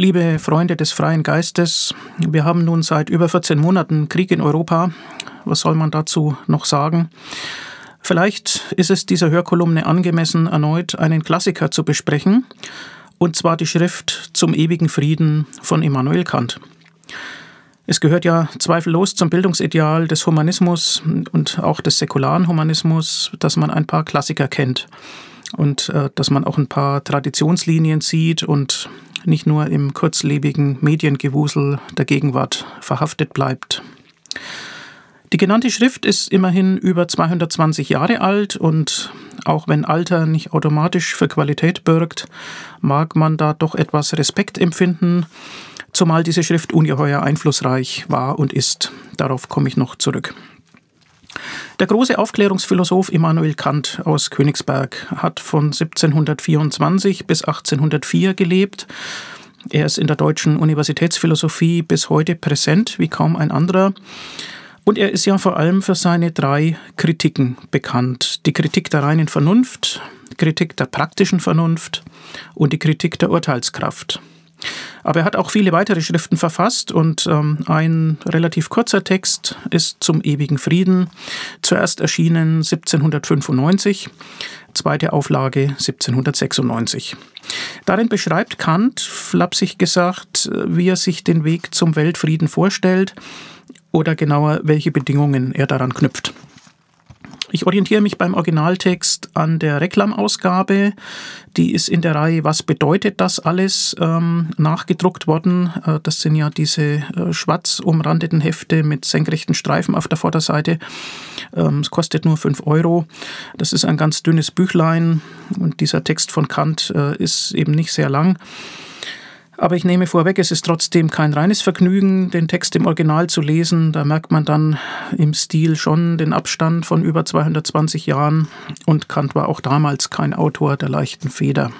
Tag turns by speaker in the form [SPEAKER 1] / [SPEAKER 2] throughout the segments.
[SPEAKER 1] Liebe Freunde des freien Geistes, wir haben nun seit über 14 Monaten Krieg in Europa. Was soll man dazu noch sagen? Vielleicht ist es dieser Hörkolumne angemessen, erneut einen Klassiker zu besprechen, und zwar die Schrift Zum ewigen Frieden von Immanuel Kant. Es gehört ja zweifellos zum Bildungsideal des Humanismus und auch des säkularen Humanismus, dass man ein paar Klassiker kennt und äh, dass man auch ein paar Traditionslinien sieht und nicht nur im kurzlebigen Mediengewusel der Gegenwart verhaftet bleibt. Die genannte Schrift ist immerhin über 220 Jahre alt und auch wenn Alter nicht automatisch für Qualität birgt, mag man da doch etwas Respekt empfinden, zumal diese Schrift ungeheuer einflussreich war und ist. Darauf komme ich noch zurück. Der große Aufklärungsphilosoph Immanuel Kant aus Königsberg hat von 1724 bis 1804 gelebt. Er ist in der deutschen Universitätsphilosophie bis heute präsent wie kaum ein anderer. Und er ist ja vor allem für seine drei Kritiken bekannt. Die Kritik der reinen Vernunft, Kritik der praktischen Vernunft und die Kritik der Urteilskraft. Aber er hat auch viele weitere Schriften verfasst und ähm, ein relativ kurzer Text ist zum ewigen Frieden, zuerst erschienen 1795, zweite Auflage 1796. Darin beschreibt Kant, flapsig gesagt, wie er sich den Weg zum Weltfrieden vorstellt oder genauer, welche Bedingungen er daran knüpft. Ich orientiere mich beim Originaltext an der Reklamausgabe. Die ist in der Reihe Was bedeutet das alles ähm, nachgedruckt worden. Äh, das sind ja diese äh, schwarz umrandeten Hefte mit senkrechten Streifen auf der Vorderseite. Ähm, es kostet nur 5 Euro. Das ist ein ganz dünnes Büchlein und dieser Text von Kant äh, ist eben nicht sehr lang. Aber ich nehme vorweg, es ist trotzdem kein reines Vergnügen, den Text im Original zu lesen. Da merkt man dann im Stil schon den Abstand von über 220 Jahren. Und Kant war auch damals kein Autor der leichten Feder.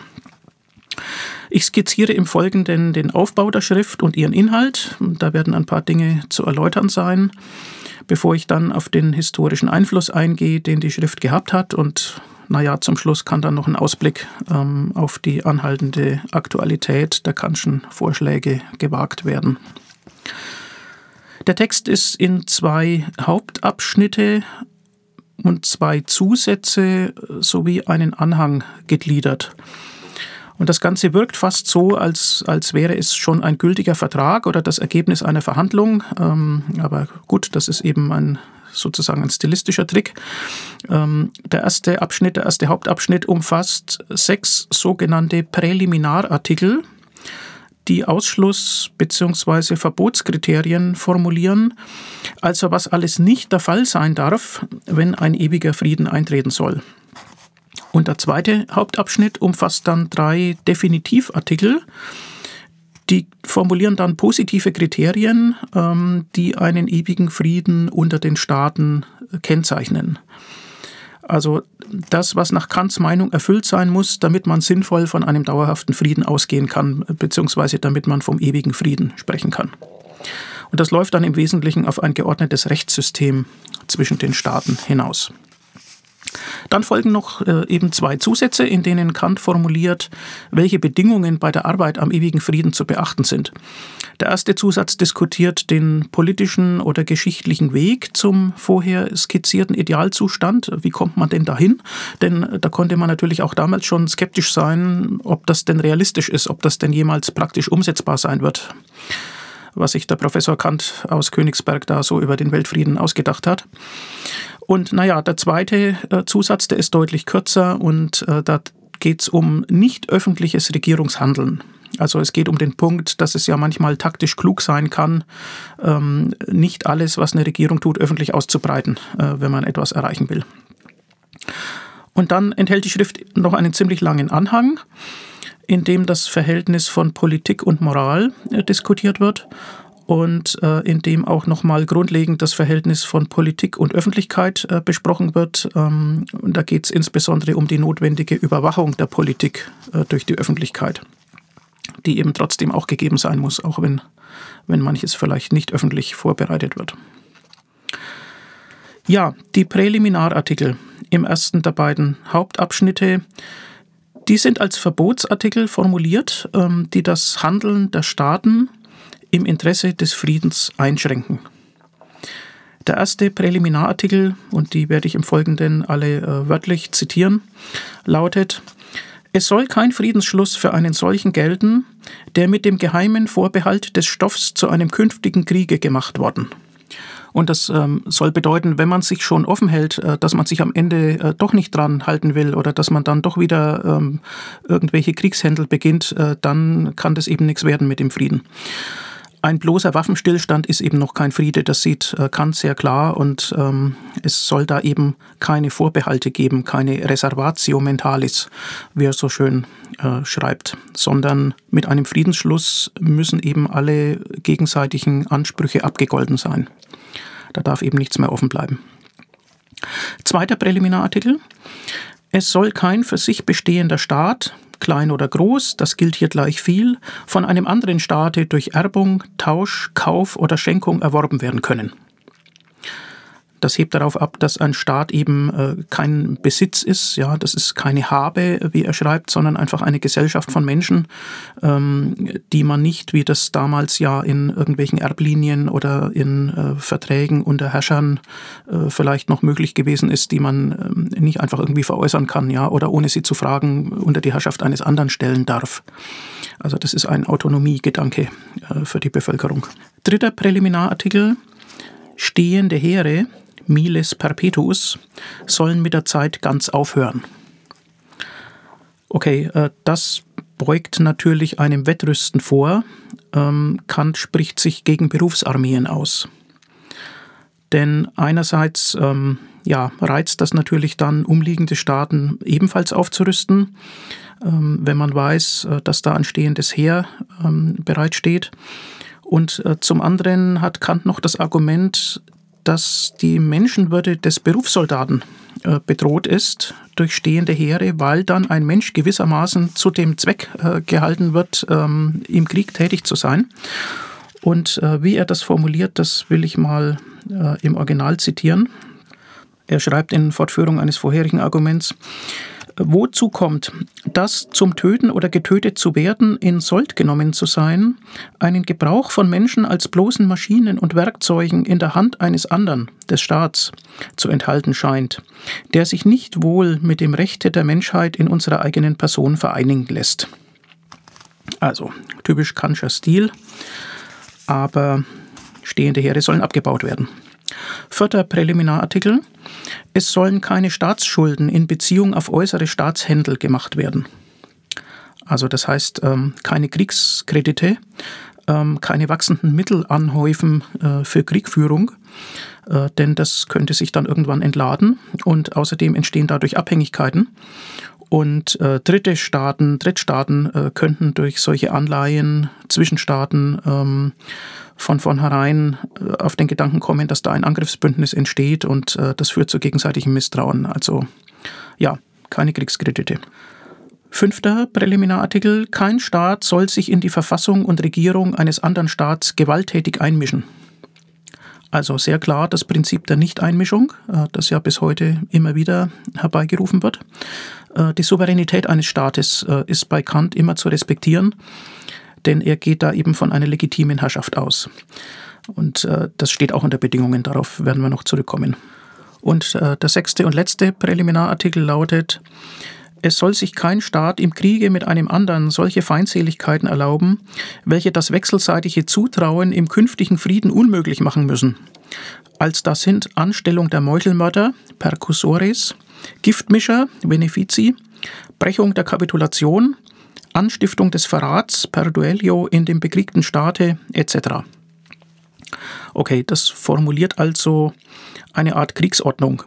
[SPEAKER 1] Ich skizziere im Folgenden den Aufbau der Schrift und ihren Inhalt. Da werden ein paar Dinge zu erläutern sein, bevor ich dann auf den historischen Einfluss eingehe, den die Schrift gehabt hat und naja, zum Schluss kann dann noch ein Ausblick ähm, auf die anhaltende Aktualität der Kantschen Vorschläge gewagt werden. Der Text ist in zwei Hauptabschnitte und zwei Zusätze sowie einen Anhang gegliedert. Und das Ganze wirkt fast so, als, als wäre es schon ein gültiger Vertrag oder das Ergebnis einer Verhandlung. Ähm, aber gut, das ist eben ein sozusagen ein stilistischer Trick. Ähm, der erste Abschnitt, der erste Hauptabschnitt umfasst sechs sogenannte Präliminarartikel, die Ausschluss- bzw. Verbotskriterien formulieren, also was alles nicht der Fall sein darf, wenn ein ewiger Frieden eintreten soll. Und der zweite Hauptabschnitt umfasst dann drei Definitivartikel, die formulieren dann positive Kriterien, ähm, die einen ewigen Frieden unter den Staaten äh, kennzeichnen. Also das, was nach Kants Meinung erfüllt sein muss, damit man sinnvoll von einem dauerhaften Frieden ausgehen kann, beziehungsweise damit man vom ewigen Frieden sprechen kann. Und das läuft dann im Wesentlichen auf ein geordnetes Rechtssystem zwischen den Staaten hinaus. Dann folgen noch äh, eben zwei Zusätze, in denen Kant formuliert, welche Bedingungen bei der Arbeit am ewigen Frieden zu beachten sind. Der erste Zusatz diskutiert den politischen oder geschichtlichen Weg zum vorher skizzierten Idealzustand. Wie kommt man denn dahin? Denn da konnte man natürlich auch damals schon skeptisch sein, ob das denn realistisch ist, ob das denn jemals praktisch umsetzbar sein wird was sich der Professor Kant aus Königsberg da so über den Weltfrieden ausgedacht hat. Und naja, der zweite äh, Zusatz, der ist deutlich kürzer und äh, da geht es um nicht öffentliches Regierungshandeln. Also es geht um den Punkt, dass es ja manchmal taktisch klug sein kann, ähm, nicht alles, was eine Regierung tut, öffentlich auszubreiten, äh, wenn man etwas erreichen will. Und dann enthält die Schrift noch einen ziemlich langen Anhang, in dem das Verhältnis von Politik und Moral diskutiert wird und äh, in dem auch nochmal grundlegend das Verhältnis von Politik und Öffentlichkeit äh, besprochen wird. Ähm, und da geht es insbesondere um die notwendige Überwachung der Politik äh, durch die Öffentlichkeit, die eben trotzdem auch gegeben sein muss, auch wenn, wenn manches vielleicht nicht öffentlich vorbereitet wird. Ja, die Präliminarartikel im ersten der beiden Hauptabschnitte Die sind als Verbotsartikel formuliert, ähm, die das Handeln der Staaten im Interesse des Friedens einschränken. Der erste Präliminarartikel, und die werde ich im Folgenden alle äh, wörtlich zitieren, lautet, es soll kein Friedensschluss für einen solchen gelten, der mit dem geheimen Vorbehalt des Stoffs zu einem künftigen Kriege gemacht worden. Und das ähm, soll bedeuten, wenn man sich schon offen hält, äh, dass man sich am Ende äh, doch nicht dran halten will oder dass man dann doch wieder ähm, irgendwelche Kriegshändel beginnt, äh, dann kann das eben nichts werden mit dem Frieden. Ein bloßer Waffenstillstand ist eben noch kein Friede, das sieht äh, Kant sehr klar und ähm, es soll da eben keine Vorbehalte geben, keine Reservatio mentalis, wie er so schön äh, schreibt, sondern mit einem Friedensschluss müssen eben alle gegenseitigen Ansprüche abgegolten sein. Da darf eben nichts mehr offen bleiben. Zweiter Präliminarartikel. Es soll kein für sich bestehender Staat, klein oder groß, das gilt hier gleich viel, von einem anderen Staate durch Erbung, Tausch, Kauf oder Schenkung erworben werden können. Das hebt darauf ab, dass ein Staat eben äh, kein Besitz ist, ja, das ist keine Habe, wie er schreibt, sondern einfach eine Gesellschaft von Menschen, ähm, die man nicht, wie das damals ja in irgendwelchen Erblinien oder in äh, Verträgen unter Herrschern äh, vielleicht noch möglich gewesen ist, die man ähm, nicht einfach irgendwie veräußern kann, ja, oder ohne sie zu fragen unter die Herrschaft eines anderen stellen darf. Also das ist ein Autonomiegedanke äh, für die Bevölkerung. Dritter Präliminarartikel stehende Heere miles perpetuus, sollen mit der Zeit ganz aufhören. Okay, äh, das beugt natürlich einem Wettrüsten vor. Ähm, Kant spricht sich gegen Berufsarmeen aus. Denn einerseits ähm, ja, reizt das natürlich dann umliegende Staaten ebenfalls aufzurüsten, ähm, wenn man weiß, äh, dass da ein stehendes Heer bereitsteht. Und äh, zum anderen hat Kant noch das Argument, dass die Menschenwürde des Berufssoldaten äh, bedroht ist durch stehende Heere, weil dann ein Mensch gewissermaßen zu dem Zweck äh, gehalten wird, ähm, im Krieg tätig zu sein. Und äh, wie er das formuliert, das will ich mal im Original zitieren. Er schreibt in Fortführung eines vorherigen Arguments, wozu kommt, dass zum Töten oder getötet zu werden, in Sold genommen zu sein, einen Gebrauch von Menschen als bloßen Maschinen und Werkzeugen in der Hand eines anderen, des Staats, zu enthalten scheint, der sich nicht wohl mit dem Rechte der Menschheit in unserer eigenen Person vereinigen lässt. Also typisch Kantscher Stil, aber stehende Heere sollen abgebaut werden. Vierter Präliminarartikel. Es sollen keine Staatsschulden in Beziehung auf äußere Staatshändel gemacht werden. Also das heißt, ähm, keine Kriegskredite, ähm, keine wachsenden Mittel anhäufen äh, für Kriegführung, äh, denn das könnte sich dann irgendwann entladen und außerdem entstehen dadurch Abhängigkeiten. Und äh, dritte Staaten, Drittstaaten könnten durch solche Anleihen Zwischenstaaten ähm, von vornherein äh, auf den Gedanken kommen, dass da ein Angriffsbündnis entsteht und äh, das führt zu gegenseitigem Misstrauen. Also ja, keine Kriegskredite. Fünfter Präliminarartikel. Kein Staat soll sich in die Verfassung und Regierung eines anderen Staats gewalttätig einmischen. Also sehr klar das Prinzip der Nichteinmischung, äh, das ja bis heute immer wieder herbeigerufen wird. Die Souveränität eines Staates ist bei Kant immer zu respektieren denn er geht da eben von einer legitimen Herrschaft aus. Und äh, das steht auch unter Bedingungen, darauf werden wir noch zurückkommen. Und äh, der sechste und letzte Präliminarartikel lautet, es soll sich kein Staat im Kriege mit einem anderen solche Feindseligkeiten erlauben, welche das wechselseitige Zutrauen im künftigen Frieden unmöglich machen müssen. Als das sind Anstellung der Meuchelmörder, Percussores, Giftmischer, Benefici, Brechung der Kapitulation, Anstiftung des Verrats per Duellio in dem bekriegten Staate etc. Okay, das formuliert also eine Art Kriegsordnung.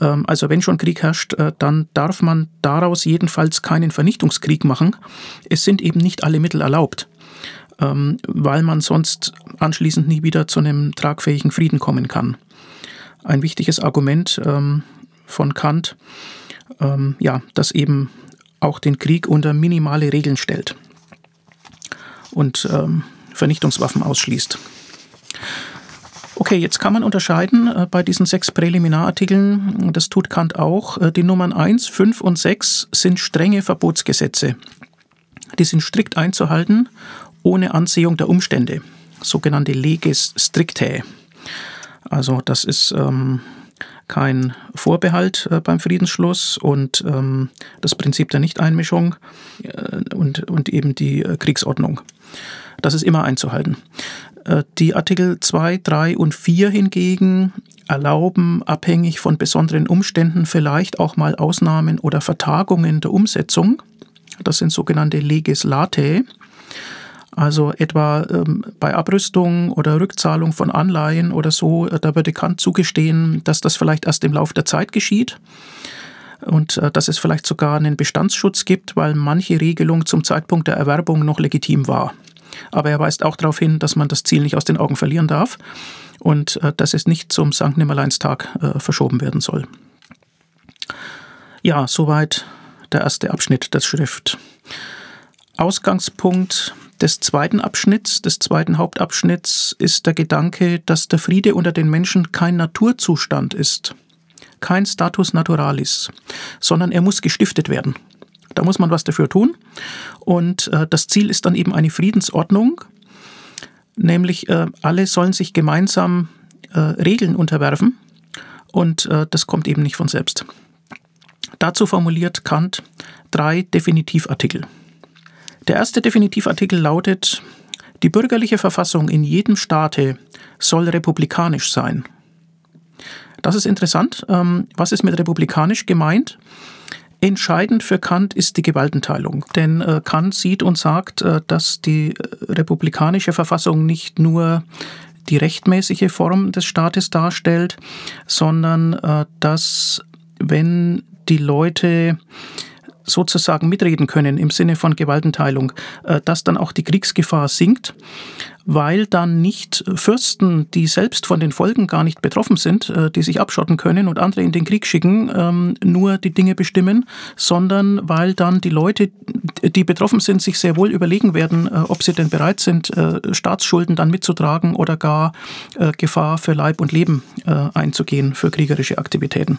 [SPEAKER 1] Ähm, also wenn schon Krieg herrscht, äh, dann darf man daraus jedenfalls keinen Vernichtungskrieg machen. Es sind eben nicht alle Mittel erlaubt, ähm, weil man sonst anschließend nie wieder zu einem tragfähigen Frieden kommen kann. Ein wichtiges Argument ähm, von Kant, ja, dass eben auch den Krieg unter minimale Regeln stellt und ähm, Vernichtungswaffen ausschließt. Okay, jetzt kann man unterscheiden äh, bei diesen sechs Präliminarartikeln, das tut Kant auch, äh, die Nummern 1, 5 und 6 sind strenge Verbotsgesetze. Die sind strikt einzuhalten, ohne Ansehung der Umstände, sogenannte leges strictae. Also das ist ähm, kein Vorbehalt äh, beim Friedensschluss und ähm, das Prinzip der Nichteinmischung äh, und, und eben die äh, Kriegsordnung. Das ist immer einzuhalten. Die Artikel 2, 3 und 4 hingegen erlauben abhängig von besonderen Umständen vielleicht auch mal Ausnahmen oder Vertagungen der Umsetzung. Das sind sogenannte Legislate. Also etwa ähm, bei Abrüstung oder Rückzahlung von Anleihen oder so, äh, da würde Kant zugestehen, dass das vielleicht erst im Laufe der Zeit geschieht und äh, dass es vielleicht sogar einen Bestandsschutz gibt, weil manche Regelung zum Zeitpunkt der Erwerbung noch legitim war. Aber er weist auch darauf hin, dass man das Ziel nicht aus den Augen verlieren darf und äh, dass es nicht zum St. Nimmerleinstag äh, verschoben werden soll. Ja, soweit der erste Abschnitt der Schrift. Ausgangspunkt des zweiten Abschnitts, des zweiten Hauptabschnitts ist der Gedanke, dass der Friede unter den Menschen kein Naturzustand ist, kein Status naturalis, sondern er muss gestiftet werden. Da muss man was dafür tun. Und äh, das Ziel ist dann eben eine Friedensordnung, nämlich äh, alle sollen sich gemeinsam äh, Regeln unterwerfen und äh, das kommt eben nicht von selbst. Dazu formuliert Kant drei Definitivartikel. Der erste Definitivartikel lautet, die bürgerliche Verfassung in jedem Staate soll republikanisch sein. Das ist interessant. Ähm, was ist mit republikanisch gemeint? Entscheidend für Kant ist die Gewaltenteilung. Denn äh, Kant sieht und sagt, äh, dass die äh, republikanische Verfassung nicht nur die rechtmäßige Form des Staates darstellt, sondern dass, wenn die Leute sozusagen mitreden können im Sinne von Gewaltenteilung, dass dann auch die Kriegsgefahr sinkt weil dann nicht Fürsten, die selbst von den Folgen gar nicht betroffen sind, äh, die sich abschotten können und andere in den Krieg schicken, ähm, nur die Dinge bestimmen, sondern weil dann die Leute, die betroffen sind, sich sehr wohl überlegen werden, äh, ob sie denn bereit sind, äh, Staatsschulden dann mitzutragen oder gar Gefahr für Leib und Leben einzugehen für kriegerische Aktivitäten.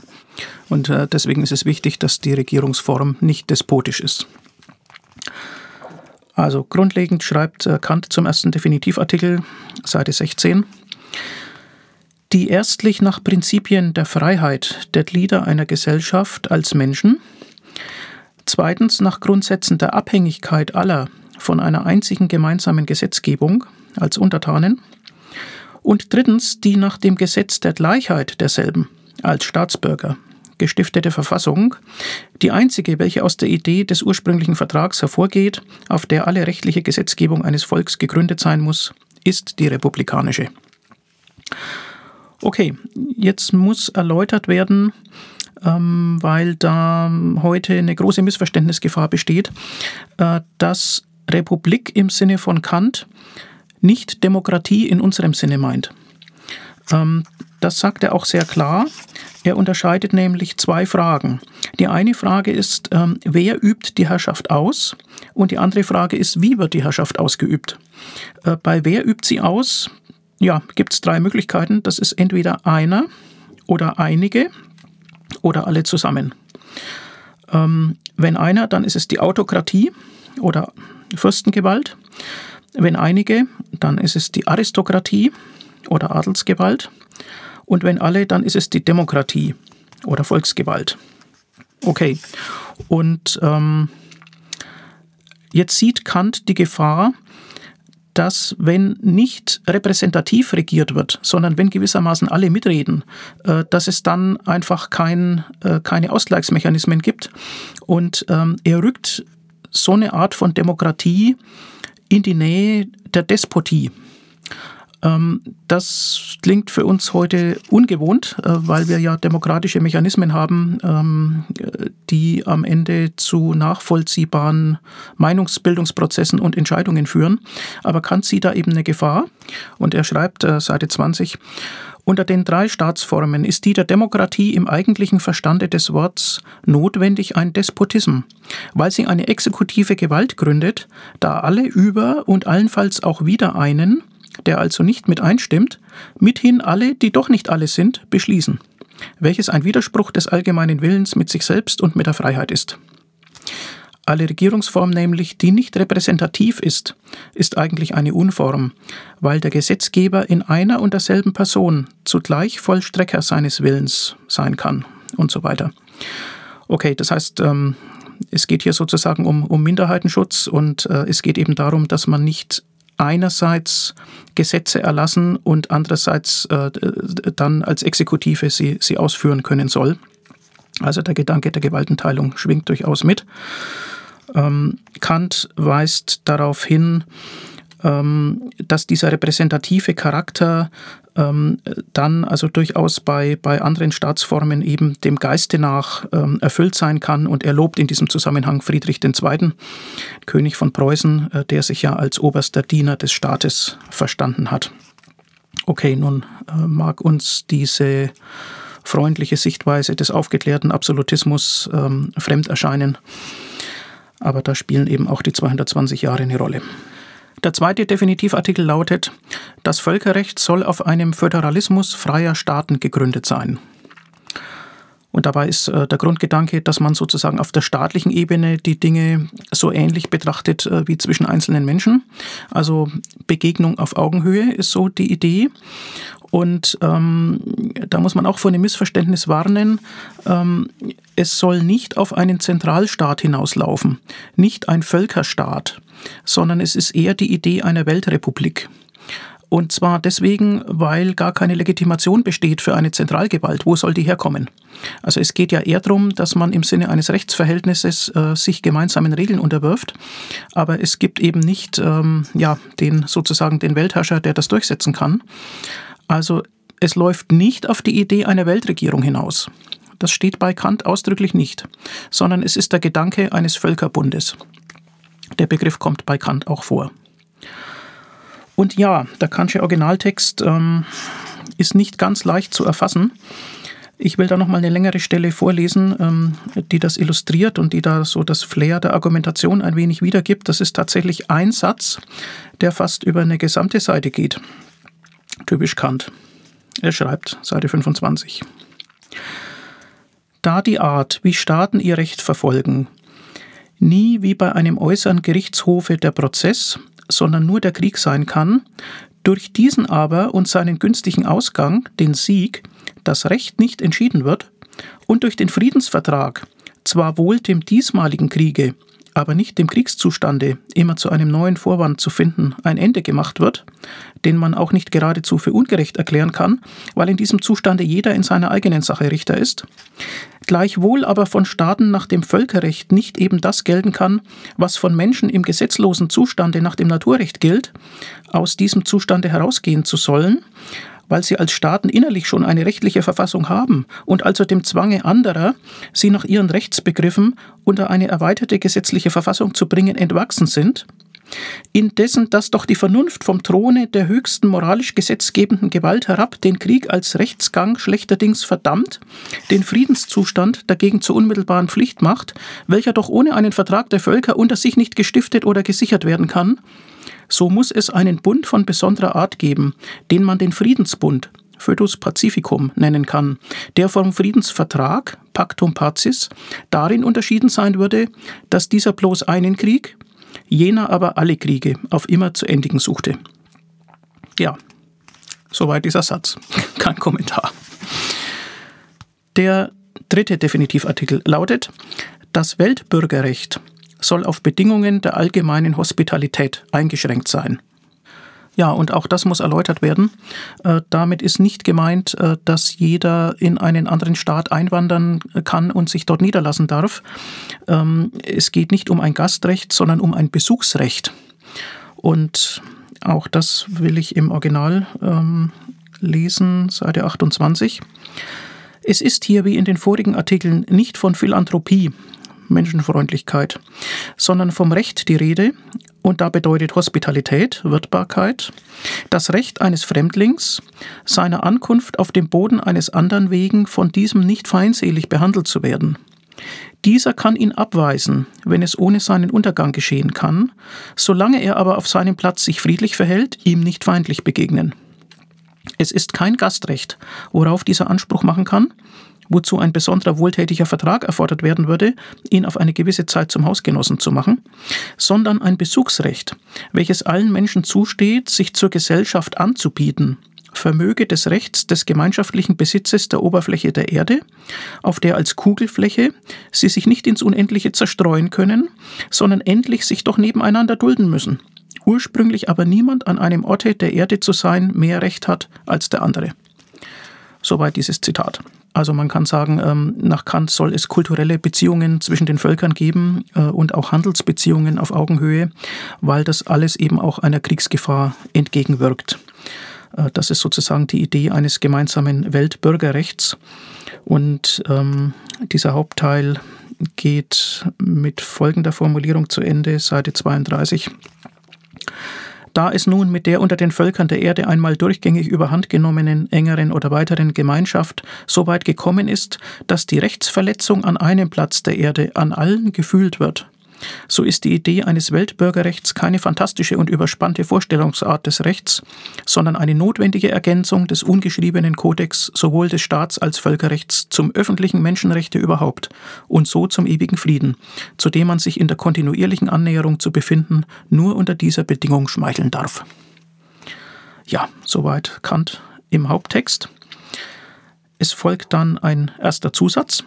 [SPEAKER 1] Und deswegen ist es wichtig, dass die Regierungsform nicht despotisch ist. Also grundlegend schreibt äh, Kant zum ersten Definitivartikel, Seite 16. Die erstlich nach Prinzipien der Freiheit der Glieder einer Gesellschaft als Menschen, zweitens nach Grundsätzen der Abhängigkeit aller von einer einzigen gemeinsamen Gesetzgebung als Untertanen und drittens die nach dem Gesetz der Gleichheit derselben als Staatsbürger gestiftete Verfassung, die einzige, welche aus der Idee des ursprünglichen Vertrags hervorgeht, auf der alle rechtliche Gesetzgebung eines Volks gegründet sein muss, ist die republikanische. Okay, jetzt muss erläutert werden, ähm, weil da heute eine große Missverständnisgefahr besteht, äh, dass Republik im Sinne von Kant nicht Demokratie in unserem Sinne meint. Ähm, das sagt er auch sehr klar. Er unterscheidet nämlich zwei Fragen. Die eine Frage ist, ähm, wer übt die Herrschaft aus? Und die andere Frage ist, wie wird die Herrschaft ausgeübt? Äh, bei wer übt sie aus? Ja, gibt es drei Möglichkeiten. Das ist entweder einer oder einige oder alle zusammen. Ähm, wenn einer, dann ist es die Autokratie oder Fürstengewalt. Wenn einige, dann ist es die Aristokratie oder Adelsgewalt. Und wenn alle, dann ist es die Demokratie oder Volksgewalt. Okay. Und ähm, jetzt sieht Kant die Gefahr, dass wenn nicht repräsentativ regiert wird, sondern wenn gewissermaßen alle mitreden, äh, dass es dann einfach kein, äh, keine Ausgleichsmechanismen gibt. Und ähm, er rückt so eine Art von Demokratie in die Nähe der Despotie. Ähm, das klingt für uns heute ungewohnt, äh, weil wir ja demokratische Mechanismen haben, ähm, die am Ende zu nachvollziehbaren Meinungsbildungsprozessen und Entscheidungen führen. Aber Kant sieht da eben eine Gefahr und er schreibt, äh, Seite 20, unter den drei Staatsformen ist die der Demokratie im eigentlichen Verstande des Worts notwendig ein Despotism, weil sie eine exekutive Gewalt gründet, da alle über und allenfalls auch wieder einen der also nicht mit einstimmt, mithin alle, die doch nicht alle sind, beschließen, welches ein Widerspruch des allgemeinen Willens mit sich selbst und mit der Freiheit ist. Alle Regierungsform nämlich, die nicht repräsentativ ist, ist eigentlich eine Unform, weil der Gesetzgeber in einer und derselben Person zugleich Vollstrecker seines Willens sein kann und so weiter. Okay, das heißt, ähm, es geht hier sozusagen um, um Minderheitenschutz und äh, es geht eben darum, dass man nicht einerseits Gesetze erlassen und andererseits äh, dann als Exekutive sie, sie ausführen können soll. Also der Gedanke der Gewaltenteilung schwingt durchaus mit. Ähm, Kant weist darauf hin, dass dieser repräsentative Charakter ähm, dann also durchaus bei, bei anderen Staatsformen eben dem Geiste nach ähm, erfüllt sein kann. Und er lobt in diesem Zusammenhang Friedrich II., König von Preußen, äh, der sich ja als oberster Diener des Staates verstanden hat. Okay, nun äh, mag uns diese freundliche Sichtweise des aufgeklärten Absolutismus ähm, fremd erscheinen, aber da spielen eben auch die 220 Jahre eine Rolle. Der zweite Definitivartikel lautet, das Völkerrecht soll auf einem Föderalismus freier Staaten gegründet sein. Und dabei ist äh, der Grundgedanke, dass man sozusagen auf der staatlichen Ebene die Dinge so ähnlich betrachtet äh, wie zwischen einzelnen Menschen. Also Begegnung auf Augenhöhe ist so die Idee. Und ähm, da muss man auch vor einem Missverständnis warnen. Ähm, es soll nicht auf einen Zentralstaat hinauslaufen, nicht ein Völkerstaat sondern es ist eher die Idee einer Weltrepublik. Und zwar deswegen, weil gar keine Legitimation besteht für eine Zentralgewalt. Wo soll die herkommen? Also es geht ja eher darum, dass man im Sinne eines Rechtsverhältnisses äh, sich gemeinsamen Regeln unterwirft. Aber es gibt eben nicht ähm, ja, den sozusagen den Weltherrscher, der das durchsetzen kann. Also es läuft nicht auf die Idee einer Weltregierung hinaus. Das steht bei Kant ausdrücklich nicht, sondern es ist der Gedanke eines Völkerbundes. Der Begriff kommt bei Kant auch vor. Und ja, der Kantsche Originaltext ähm, ist nicht ganz leicht zu erfassen. Ich will da nochmal eine längere Stelle vorlesen, ähm, die das illustriert und die da so das Flair der Argumentation ein wenig wiedergibt. Das ist tatsächlich ein Satz, der fast über eine gesamte Seite geht. Typisch Kant. Er schreibt, Seite 25. Da die Art, wie Staaten ihr Recht verfolgen, nie wie bei einem äußeren Gerichtshofe der Prozess, sondern nur der Krieg sein kann, durch diesen aber und seinen günstigen Ausgang, den Sieg, das Recht nicht entschieden wird, und durch den Friedensvertrag, zwar wohl dem diesmaligen Kriege, aber nicht dem Kriegszustande immer zu einem neuen Vorwand zu finden, ein Ende gemacht wird, den man auch nicht geradezu für ungerecht erklären kann, weil in diesem Zustande jeder in seiner eigenen Sache Richter ist, gleichwohl aber von Staaten nach dem Völkerrecht nicht eben das gelten kann, was von Menschen im gesetzlosen Zustande nach dem Naturrecht gilt, aus diesem Zustande herausgehen zu sollen, weil sie als Staaten innerlich schon eine rechtliche Verfassung haben und also dem Zwange anderer, sie nach ihren Rechtsbegriffen unter eine erweiterte gesetzliche Verfassung zu bringen, entwachsen sind, indessen dass doch die Vernunft vom Throne der höchsten moralisch gesetzgebenden Gewalt herab den Krieg als Rechtsgang schlechterdings verdammt, den Friedenszustand dagegen zur unmittelbaren Pflicht macht, welcher doch ohne einen Vertrag der Völker unter sich nicht gestiftet oder gesichert werden kann, so muss es einen Bund von besonderer Art geben, den man den Friedensbund, Fötus Pacificum nennen kann, der vom Friedensvertrag, Pactum Pacis, darin unterschieden sein würde, dass dieser bloß einen Krieg, jener aber alle Kriege auf immer zu endigen suchte. Ja, soweit dieser Satz. Kein Kommentar. Der dritte Definitivartikel lautet, das Weltbürgerrecht soll auf Bedingungen der allgemeinen Hospitalität eingeschränkt sein. Ja, und auch das muss erläutert werden. Äh, damit ist nicht gemeint, äh, dass jeder in einen anderen Staat einwandern kann und sich dort niederlassen darf. Ähm, es geht nicht um ein Gastrecht, sondern um ein Besuchsrecht. Und auch das will ich im Original ähm, lesen, Seite 28. Es ist hier wie in den vorigen Artikeln nicht von Philanthropie, Menschenfreundlichkeit, sondern vom Recht die Rede, und da bedeutet Hospitalität, Wirtbarkeit, das Recht eines Fremdlings, seiner Ankunft auf dem Boden eines anderen wegen von diesem nicht feindselig behandelt zu werden. Dieser kann ihn abweisen, wenn es ohne seinen Untergang geschehen kann, solange er aber auf seinem Platz sich friedlich verhält, ihm nicht feindlich begegnen. Es ist kein Gastrecht, worauf dieser Anspruch machen kann, wozu ein besonderer wohltätiger Vertrag erfordert werden würde, ihn auf eine gewisse Zeit zum Hausgenossen zu machen, sondern ein Besuchsrecht, welches allen Menschen zusteht, sich zur Gesellschaft anzubieten, vermöge des Rechts des gemeinschaftlichen Besitzes der Oberfläche der Erde, auf der als Kugelfläche sie sich nicht ins Unendliche zerstreuen können, sondern endlich sich doch nebeneinander dulden müssen, ursprünglich aber niemand an einem Orte der Erde zu sein mehr Recht hat als der andere. Soweit dieses Zitat. Also man kann sagen, ähm, nach Kant soll es kulturelle Beziehungen zwischen den Völkern geben äh, und auch Handelsbeziehungen auf Augenhöhe, weil das alles eben auch einer Kriegsgefahr entgegenwirkt. Äh, das ist sozusagen die Idee eines gemeinsamen Weltbürgerrechts. Und ähm, dieser Hauptteil geht mit folgender Formulierung zu Ende, Seite 32. Da es nun mit der unter den Völkern der Erde einmal durchgängig überhand genommenen engeren oder weiteren Gemeinschaft so weit gekommen ist, dass die Rechtsverletzung an einem Platz der Erde an allen gefühlt wird, so ist die Idee eines Weltbürgerrechts keine fantastische und überspannte Vorstellungsart des Rechts, sondern eine notwendige Ergänzung des ungeschriebenen Kodex sowohl des Staats als Völkerrechts zum öffentlichen Menschenrechte überhaupt und so zum ewigen Frieden, zu dem man sich in der kontinuierlichen Annäherung zu befinden nur unter dieser Bedingung schmeicheln darf. Ja, soweit Kant im Haupttext. Es folgt dann ein erster Zusatz,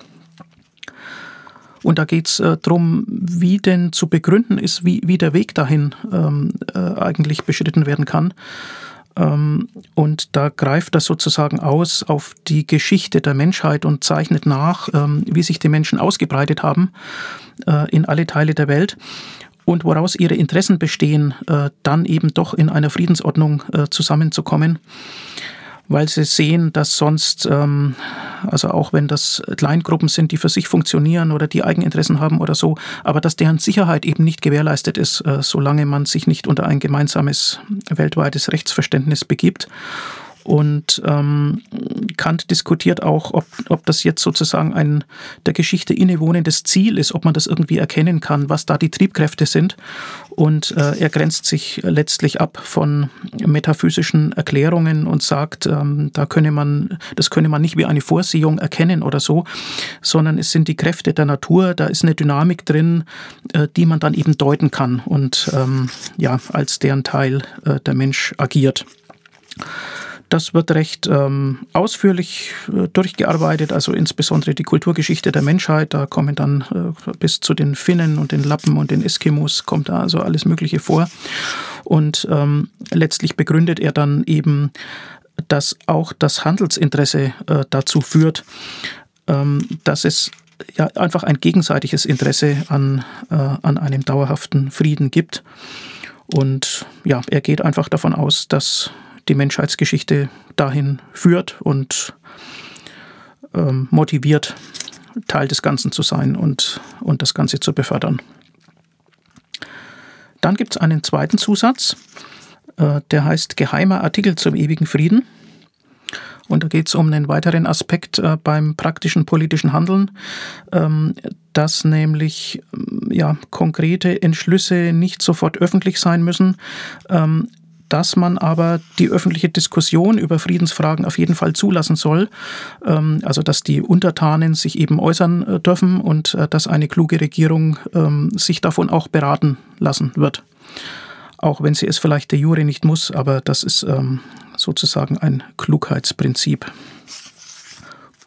[SPEAKER 1] und da geht es äh, darum, wie denn zu begründen ist, wie, wie der Weg dahin ähm, äh, eigentlich beschritten werden kann. Ähm, und da greift das sozusagen aus auf die Geschichte der Menschheit und zeichnet nach, ähm, wie sich die Menschen ausgebreitet haben äh, in alle Teile der Welt und woraus ihre Interessen bestehen, äh, dann eben doch in einer Friedensordnung äh, zusammenzukommen weil sie sehen, dass sonst, ähm, also auch wenn das Kleingruppen sind, die für sich funktionieren oder die Eigeninteressen haben oder so, aber dass deren Sicherheit eben nicht gewährleistet ist, äh, solange man sich nicht unter ein gemeinsames weltweites Rechtsverständnis begibt. Und ähm, Kant diskutiert auch, ob, ob das jetzt sozusagen ein der Geschichte innewohnendes Ziel ist, ob man das irgendwie erkennen kann, was da die Triebkräfte sind. Und äh, er grenzt sich letztlich ab von metaphysischen Erklärungen und sagt, ähm, da könne man, das könne man nicht wie eine Vorsehung erkennen oder so, sondern es sind die Kräfte der Natur, da ist eine Dynamik drin, äh, die man dann eben deuten kann und ähm, ja, als deren Teil äh, der Mensch agiert. Das wird recht ähm, ausführlich äh, durchgearbeitet, also insbesondere die Kulturgeschichte der Menschheit. Da kommen dann äh, bis zu den Finnen und den Lappen und den Eskimos, kommt da also alles Mögliche vor. Und ähm, letztlich begründet er dann eben, dass auch das Handelsinteresse äh, dazu führt, ähm, dass es ja einfach ein gegenseitiges Interesse an, äh, an einem dauerhaften Frieden gibt. Und ja, er geht einfach davon aus, dass die Menschheitsgeschichte dahin führt und ähm, motiviert, Teil des Ganzen zu sein und, und das Ganze zu befördern. Dann gibt es einen zweiten Zusatz, äh, der heißt Geheimer Artikel zum ewigen Frieden. Und da geht es um einen weiteren Aspekt äh, beim praktischen politischen Handeln, ähm, dass nämlich ja, konkrete Entschlüsse nicht sofort öffentlich sein müssen, ähm, dass man aber die öffentliche Diskussion über Friedensfragen auf jeden Fall zulassen soll. Ähm, also dass die Untertanen sich eben äußern äh, dürfen und äh, dass eine kluge Regierung ähm, sich davon auch beraten lassen wird. Auch wenn sie es vielleicht der Jure nicht muss, aber das ist ähm, sozusagen ein Klugheitsprinzip.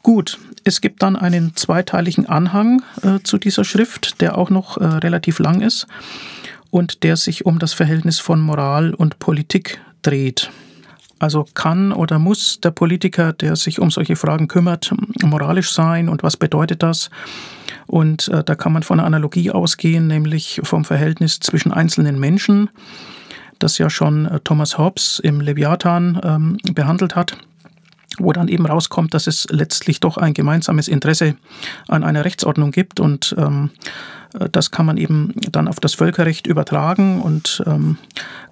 [SPEAKER 1] Gut, es gibt dann einen zweiteiligen Anhang äh, zu dieser Schrift, der auch noch äh, relativ lang ist und der sich um das Verhältnis von Moral und Politik dreht. Also kann oder muss der Politiker, der sich um solche Fragen kümmert, moralisch sein und was bedeutet das? Und äh, da kann man von einer Analogie ausgehen, nämlich vom Verhältnis zwischen einzelnen Menschen, das ja schon äh, Thomas Hobbes im Leviathan ähm, behandelt hat. Wo dann eben rauskommt, dass es letztlich doch ein gemeinsames Interesse an einer Rechtsordnung gibt und ähm, das kann man eben dann auf das Völkerrecht übertragen und ähm,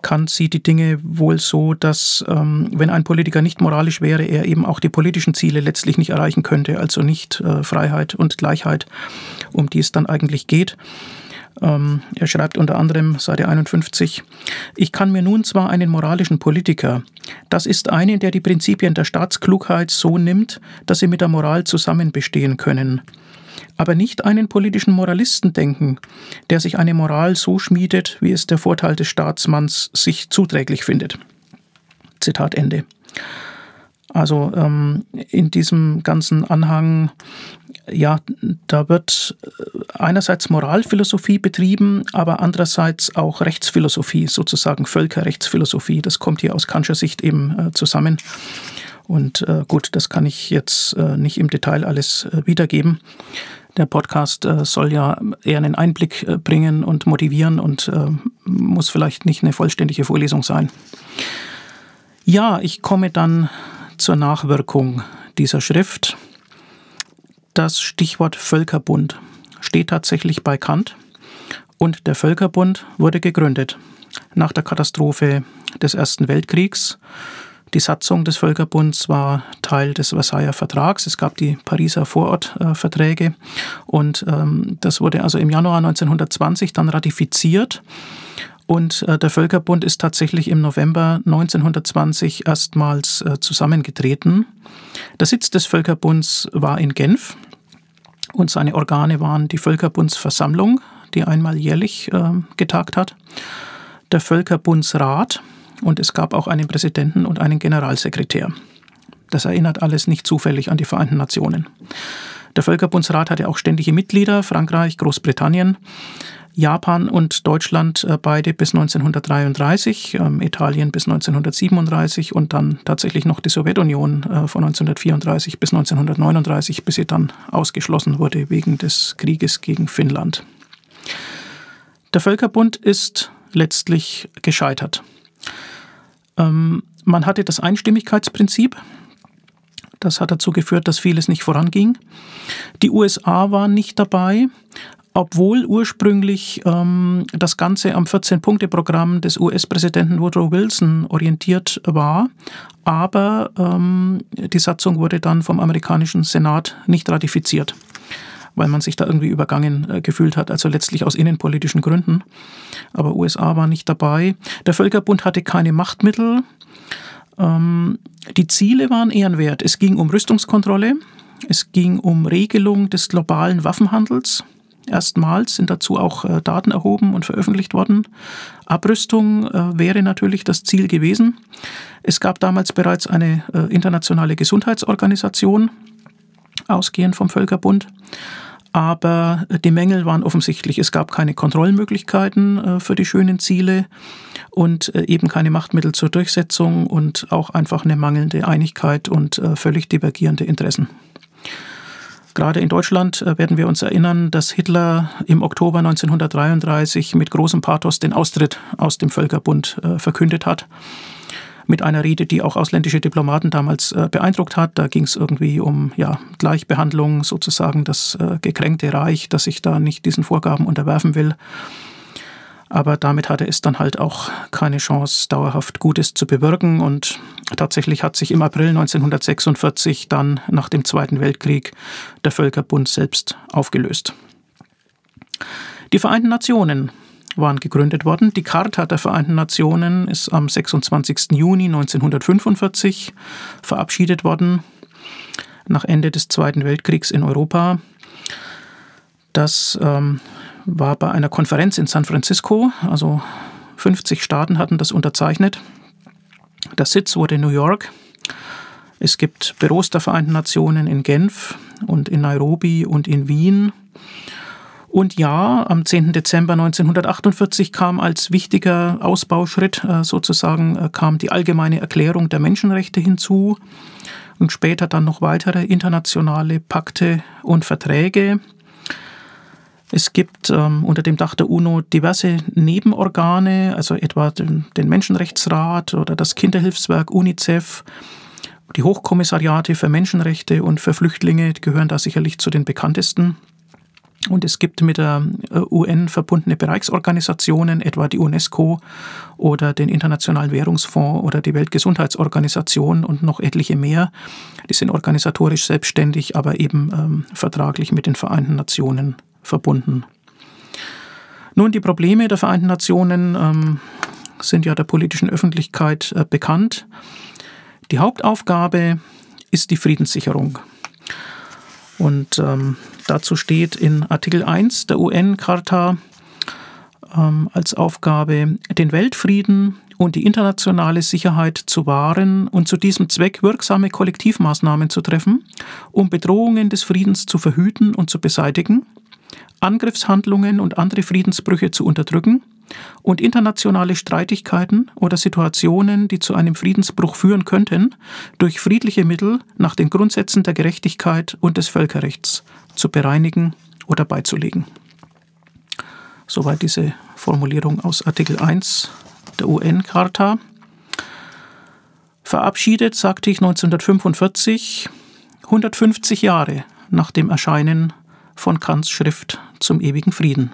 [SPEAKER 1] Kant sieht die Dinge wohl so, dass ähm, wenn ein Politiker nicht moralisch wäre, er eben auch die politischen Ziele letztlich nicht erreichen könnte, also nicht äh, Freiheit und Gleichheit, um die es dann eigentlich geht. Ähm, er schreibt unter anderem Seite 51, ich kann mir nun zwar einen moralischen Politiker, das ist einen, der die Prinzipien der Staatsklugheit so nimmt, dass sie mit der Moral zusammen bestehen können, aber nicht einen politischen Moralisten denken, der sich eine Moral so schmiedet, wie es der Vorteil des Staatsmanns sich zuträglich findet. Zitat Ende. Also ähm, in diesem ganzen Anhang, ja, da wird äh, einerseits Moralphilosophie betrieben, aber andererseits auch Rechtsphilosophie, sozusagen Völkerrechtsphilosophie. Das kommt hier aus Kantscher Sicht eben äh, zusammen. Und äh, gut, das kann ich jetzt nicht im Detail alles wiedergeben. Der Podcast soll ja eher einen Einblick bringen und motivieren und muss vielleicht nicht eine vollständige Vorlesung sein. Ja, ich komme dann zur Nachwirkung dieser Schrift. Das Stichwort Völkerbund steht tatsächlich bei Kant und der Völkerbund wurde gegründet nach der Katastrophe des Ersten Weltkriegs. Die Satzung des Völkerbunds war Teil des Versailler Vertrags. Es gab die Pariser Vorortverträge und ähm, das wurde also im Januar 1920 dann ratifiziert. Und äh, der Völkerbund ist tatsächlich im November 1920 erstmals äh, zusammengetreten. Der Sitz des Völkerbunds war in Genf und seine Organe waren die Völkerbundsversammlung, die einmal jährlich äh, getagt hat, der Völkerbundsrat und es gab auch einen Präsidenten und einen Generalsekretär. Das erinnert alles nicht zufällig an die Vereinten Nationen. Der Völkerbundsrat hatte auch ständige Mitglieder, Frankreich, Großbritannien. Japan und Deutschland äh, beide bis 1933, ähm, Italien bis 1937 und dann tatsächlich noch die Sowjetunion äh, von 1934 bis 1939, bis sie dann ausgeschlossen wurde wegen des Krieges gegen Finnland. Der Völkerbund ist letztlich gescheitert. Ähm, man hatte das Einstimmigkeitsprinzip. Das hat dazu geführt, dass vieles nicht voranging. Die USA waren nicht dabei obwohl ursprünglich ähm, das Ganze am 14-Punkte-Programm des US-Präsidenten Woodrow Wilson orientiert war. Aber ähm, die Satzung wurde dann vom amerikanischen Senat nicht ratifiziert, weil man sich da irgendwie übergangen äh, gefühlt hat, also letztlich aus innenpolitischen Gründen. Aber USA war nicht dabei. Der Völkerbund hatte keine Machtmittel. Ähm, die Ziele waren ehrenwert. Es ging um Rüstungskontrolle. Es ging um Regelung des globalen Waffenhandels Erstmals sind dazu auch äh, Daten erhoben und veröffentlicht worden. Abrüstung äh, wäre natürlich das Ziel gewesen. Es gab damals bereits eine äh, internationale Gesundheitsorganisation, ausgehend vom Völkerbund. Aber die Mängel waren offensichtlich. Es gab keine Kontrollmöglichkeiten für die schönen Ziele und eben keine Machtmittel zur Durchsetzung und auch einfach eine mangelnde Einigkeit und völlig divergierende Interessen. Gerade in Deutschland äh, werden wir uns erinnern, dass Hitler im Oktober 1933 mit großem Pathos den Austritt aus dem Völkerbund äh, verkündet hat. Mit einer Rede, die auch ausländische Diplomaten damals äh, beeindruckt hat. Da ging es irgendwie um ja, Gleichbehandlung, sozusagen das gekränkte Reich, das sich da nicht diesen Vorgaben unterwerfen will. Aber damit hatte es dann halt auch keine Chance, dauerhaft Gutes zu bewirken. Und tatsächlich hat sich im April 1946 dann nach dem Zweiten Weltkrieg der Völkerbund selbst aufgelöst. Die Vereinten Nationen waren gegründet worden. Die Charta der Vereinten Nationen ist am 26. Juni 1945 verabschiedet worden, nach Ende des Zweiten Weltkriegs in Europa. Das ähm, war bei einer Konferenz in San Francisco, also 50 Staaten hatten das unterzeichnet. Der Sitz wurde in New York. Es gibt Büros der Vereinten Nationen in Genf und in Nairobi und in Wien. Und ja, am 10. Dezember 1948 kam als wichtiger Ausbauschritt äh, sozusagen äh, kam die allgemeine Erklärung der Menschenrechte hinzu und später dann noch weitere internationale Pakte und Verträge. Es gibt ähm, unter dem Dach der UNO diverse Nebenorgane, also etwa den, den Menschenrechtsrat oder das Kinderhilfswerk UNICEF. Die Hochkommissariate für Menschenrechte und für Flüchtlinge gehören da sicherlich zu den bekanntesten. Und es gibt mit der äh, UN verbundene Bereichsorganisationen, etwa die UNESCO oder den Internationalen Währungsfonds oder die Weltgesundheitsorganisation und noch etliche mehr. Die sind organisatorisch selbstständig, aber eben ähm, vertraglich mit den Vereinten Nationen verbunden. Nun, die Probleme der Vereinten Nationen ähm, sind ja der politischen Öffentlichkeit äh, bekannt. Die Hauptaufgabe ist die Friedenssicherung. Und ähm, dazu steht in Artikel 1 der UN-Charta ähm, als Aufgabe, den Weltfrieden und die internationale Sicherheit zu wahren und zu diesem Zweck wirksame Kollektivmaßnahmen zu treffen, um Bedrohungen des Friedens zu verhüten und zu beseitigen, Angriffshandlungen und andere Friedensbrüche zu unterdrücken und internationale Streitigkeiten oder Situationen, die zu einem Friedensbruch führen könnten, durch friedliche Mittel nach den Grundsätzen der Gerechtigkeit und des Völkerrechts zu bereinigen oder beizulegen. Soweit diese Formulierung aus Artikel 1 der UN-Charta. Verabschiedet sagte ich 1945, 150 Jahre nach dem Erscheinen von Kants Schrift zum ewigen Frieden.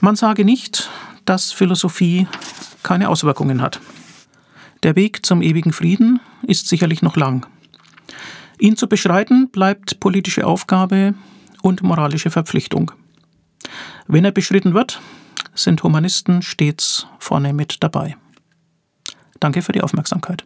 [SPEAKER 1] Man sage nicht, dass Philosophie keine Auswirkungen hat. Der Weg zum ewigen Frieden ist sicherlich noch lang. Ihn zu beschreiten bleibt politische Aufgabe und moralische Verpflichtung. Wenn er beschritten wird, sind Humanisten stets vorne mit dabei. Danke für die Aufmerksamkeit.